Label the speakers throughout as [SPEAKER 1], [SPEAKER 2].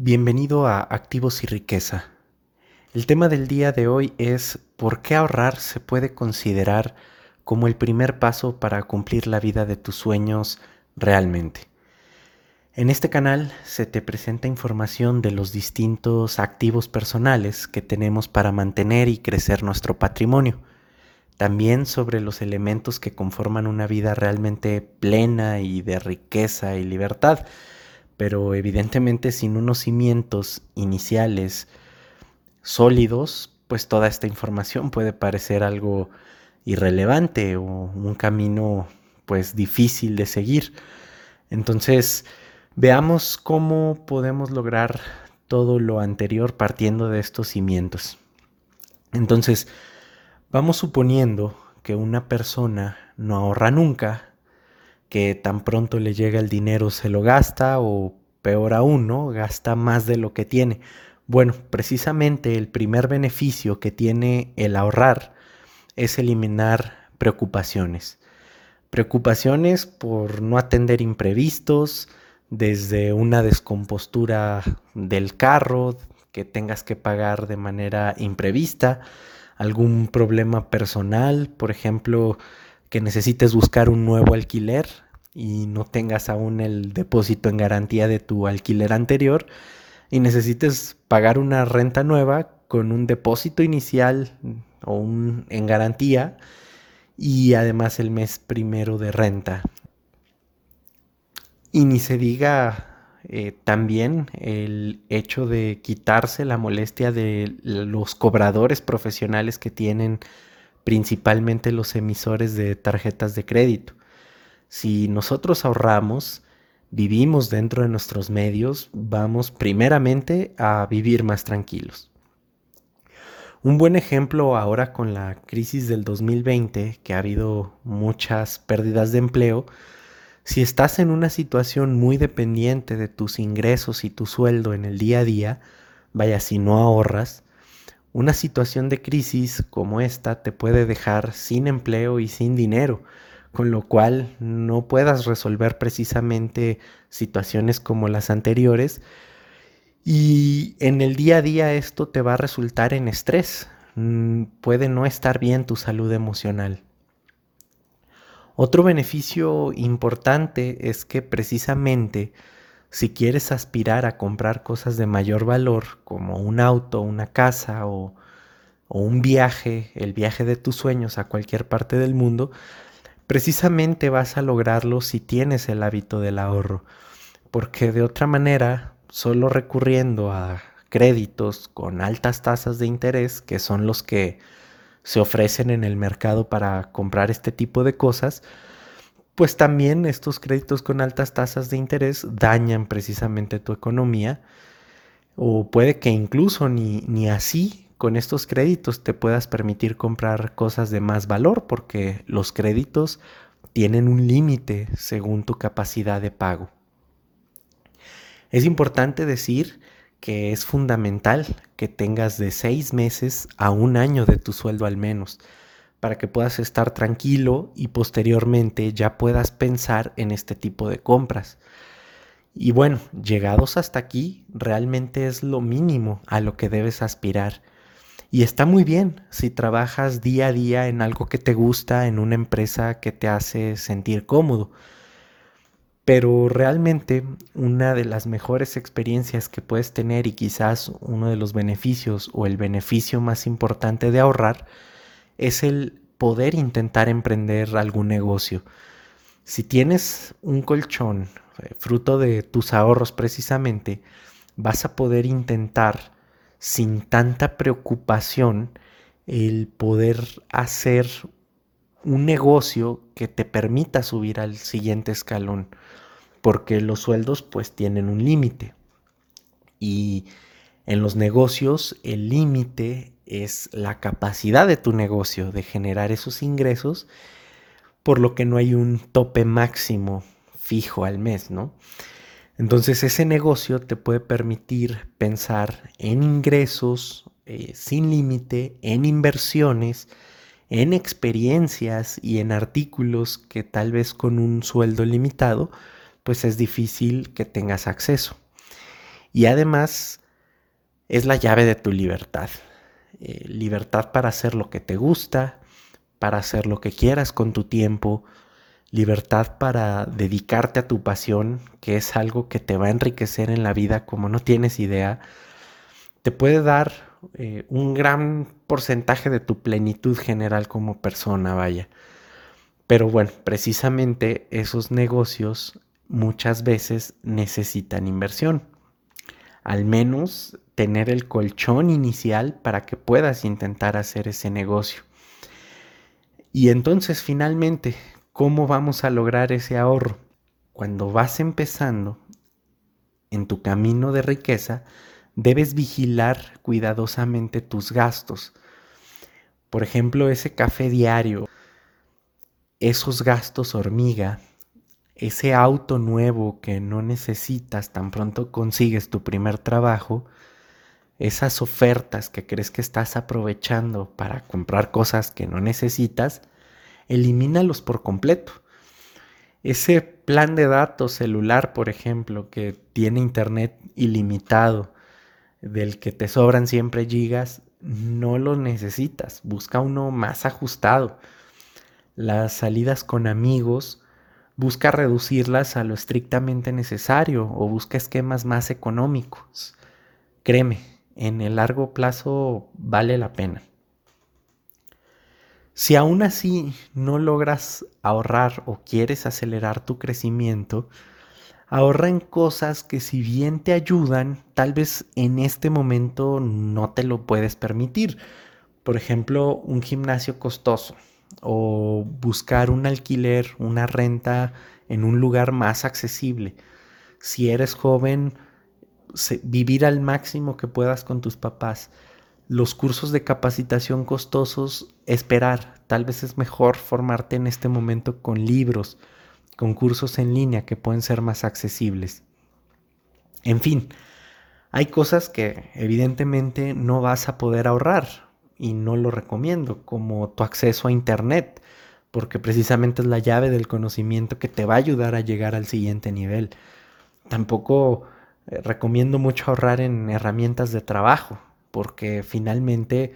[SPEAKER 1] Bienvenido a Activos y Riqueza. El tema del día de hoy es ¿por qué ahorrar se puede considerar como el primer paso para cumplir la vida de tus sueños realmente? En este canal se te presenta información de los distintos activos personales que tenemos para mantener y crecer nuestro patrimonio. También sobre los elementos que conforman una vida realmente plena y de riqueza y libertad pero evidentemente sin unos cimientos iniciales sólidos, pues toda esta información puede parecer algo irrelevante o un camino pues difícil de seguir. Entonces, veamos cómo podemos lograr todo lo anterior partiendo de estos cimientos. Entonces, vamos suponiendo que una persona no ahorra nunca que tan pronto le llega el dinero se lo gasta o peor aún, ¿no? Gasta más de lo que tiene. Bueno, precisamente el primer beneficio que tiene el ahorrar es eliminar preocupaciones. Preocupaciones por no atender imprevistos, desde una descompostura del carro que tengas que pagar de manera imprevista, algún problema personal, por ejemplo, que necesites buscar un nuevo alquiler y no tengas aún el depósito en garantía de tu alquiler anterior y necesites pagar una renta nueva con un depósito inicial o un en garantía y además el mes primero de renta. Y ni se diga eh, también el hecho de quitarse la molestia de los cobradores profesionales que tienen principalmente los emisores de tarjetas de crédito. Si nosotros ahorramos, vivimos dentro de nuestros medios, vamos primeramente a vivir más tranquilos. Un buen ejemplo ahora con la crisis del 2020, que ha habido muchas pérdidas de empleo, si estás en una situación muy dependiente de tus ingresos y tu sueldo en el día a día, vaya si no ahorras, una situación de crisis como esta te puede dejar sin empleo y sin dinero, con lo cual no puedas resolver precisamente situaciones como las anteriores y en el día a día esto te va a resultar en estrés. Mm, puede no estar bien tu salud emocional. Otro beneficio importante es que precisamente si quieres aspirar a comprar cosas de mayor valor, como un auto, una casa o, un viaje, el viaje de tus sueños a cualquier parte del mundo, precisamente vas a lograrlo si tienes el hábito del ahorro, porque de otra manera, solo recurriendo a créditos con altas tasas de interés, que son los que se ofrecen en el mercado para comprar este tipo de cosas, pues también estos créditos con altas tasas de interés dañan precisamente tu economía o puede que incluso ni, ni así con estos créditos te puedas permitir comprar cosas de más valor porque los créditos tienen un límite según tu capacidad de pago. Es importante decir que es fundamental que tengas de seis meses a un año de tu sueldo al menos para que puedas estar tranquilo y posteriormente ya puedas pensar en este tipo de compras. Y bueno, llegados hasta aquí, realmente es lo mínimo a lo que debes aspirar. Y está muy bien si trabajas día a día en algo que te gusta, en una empresa que te hace sentir cómodo. Pero realmente una de las mejores experiencias que puedes tener y quizás uno de los beneficios o el beneficio más importante de ahorrar es el poder intentar emprender algún negocio. Si tienes un colchón, eh, fruto de tus ahorros precisamente, vas a poder intentar sin tanta preocupación el poder hacer un negocio que te permita subir al siguiente escalón, porque los sueldos pues tienen un límite. Y en los negocios el límite es la capacidad de tu negocio de generar esos ingresos, por lo que no hay un tope máximo fijo al mes, ¿no? Entonces ese negocio te puede permitir pensar en ingresos eh, sin límite, en inversiones, en experiencias y en artículos que tal vez con un sueldo limitado, pues es difícil que tengas acceso. y además es la llave de tu libertad. Eh, libertad para hacer lo que te gusta, para hacer lo que quieras con tu tiempo, libertad para dedicarte a tu pasión, que es algo que te va a enriquecer en la vida como no tienes idea, te puede dar eh, un gran porcentaje de tu plenitud general como persona, vaya. Pero bueno, precisamente esos negocios muchas veces necesitan inversión. Al menos tener el colchón inicial para que puedas intentar hacer ese negocio. Y entonces finalmente, ¿cómo vamos a lograr ese ahorro? Cuando vas empezando en tu camino de riqueza, debes vigilar cuidadosamente tus gastos. Por ejemplo, ese café diario, esos gastos hormiga, ese auto nuevo que no necesitas tan pronto consigues tu primer trabajo, esas ofertas que crees que estás aprovechando para comprar cosas que no necesitas, elimínalos por completo. Ese plan de datos celular, por ejemplo, que tiene internet ilimitado, del que te sobran siempre gigas, no lo necesitas. Busca uno más ajustado. Las salidas con amigos, busca reducirlas a lo estrictamente necesario o busca esquemas más económicos. Créeme, en el largo plazo vale la pena. Si aún así no logras ahorrar o quieres acelerar tu crecimiento, ahorra en cosas que si bien te ayudan, tal vez en este momento no te lo puedes permitir. Por ejemplo, un gimnasio costoso o buscar un alquiler, una renta en un lugar más accesible. Si eres joven, vivir al máximo que puedas con tus papás. Los cursos de capacitación costosos, esperar. Tal vez es mejor formarte en este momento con libros, con cursos en línea que pueden ser más accesibles. En fin, hay cosas que evidentemente no vas a poder ahorrar y no lo recomiendo, como tu acceso a Internet, porque precisamente es la llave del conocimiento que te va a ayudar a llegar al siguiente nivel. Tampoco eh, recomiendo mucho ahorrar en herramientas de trabajo, porque finalmente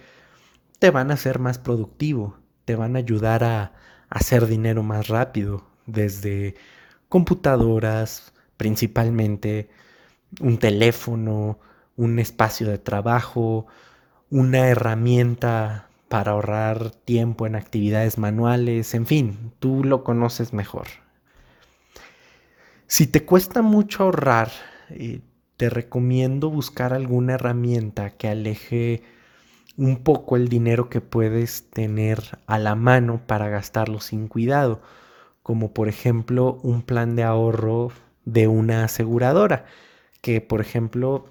[SPEAKER 1] te van a hacer más productivo, te van a ayudar a, hacer dinero más rápido, desde computadoras, principalmente un teléfono, un espacio de trabajo, una herramienta para ahorrar tiempo en actividades manuales, en fin, tú lo conoces mejor. Si te cuesta mucho ahorrar, te recomiendo buscar alguna herramienta que aleje un poco el dinero que puedes tener a la mano para gastarlo sin cuidado, como por ejemplo un plan de ahorro de una aseguradora, que por ejemplo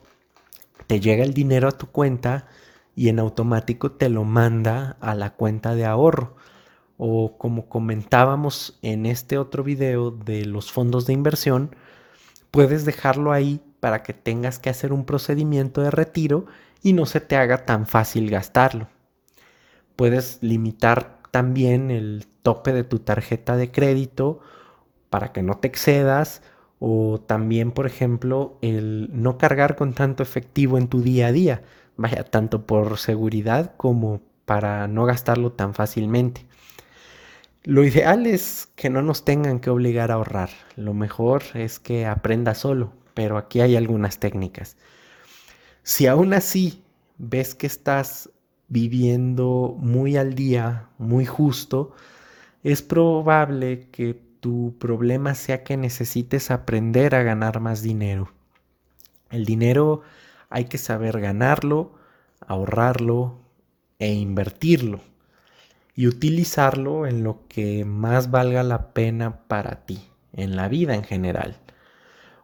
[SPEAKER 1] te llega el dinero a tu cuenta y en automático te lo manda a la cuenta de ahorro. O como comentábamos en este otro video de los fondos de inversión, puedes dejarlo ahí para que tengas que hacer un procedimiento de retiro y no se te haga tan fácil gastarlo. Puedes limitar también el tope de tu tarjeta de crédito para que no te excedas o también, por ejemplo, el no cargar con tanto efectivo en tu día a día, vaya, tanto por seguridad como para no gastarlo tan fácilmente. Lo ideal es que no nos tengan que obligar a ahorrar. Lo mejor es que aprenda solo, pero aquí hay algunas técnicas. Si aún así ves que estás viviendo muy al día, muy justo, es probable que tu problema sea que necesites aprender a ganar más dinero. El dinero hay que saber ganarlo, ahorrarlo e invertirlo y utilizarlo en lo que más valga la pena para ti, en la vida en general.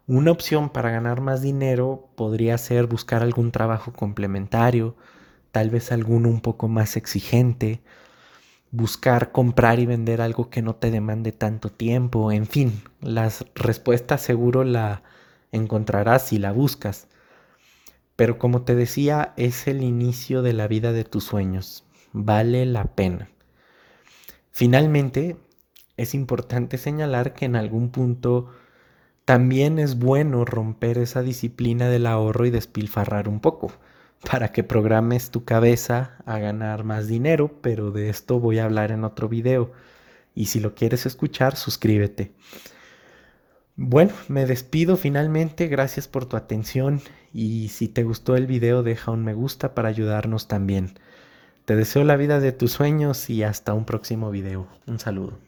[SPEAKER 1] Una opción para ganar más dinero podría ser buscar algún trabajo complementario, tal vez alguno un poco más exigente, buscar comprar y vender algo que no te demande tanto tiempo, en fin, las respuestas seguro la encontrarás si la buscas. Pero como te decía, es el inicio de la vida de tus sueños. Vale la pena. Finalmente, es importante señalar que en algún punto también es bueno romper esa disciplina del ahorro y despilfarrar un poco para que programes tu cabeza a ganar más dinero, pero de esto voy a hablar en otro video. Y si lo quieres escuchar, suscríbete. Bueno, me despido finalmente, gracias por tu atención y si te gustó el video deja un me gusta para ayudarnos también. Te deseo la vida de tus sueños y hasta un próximo video. Un saludo.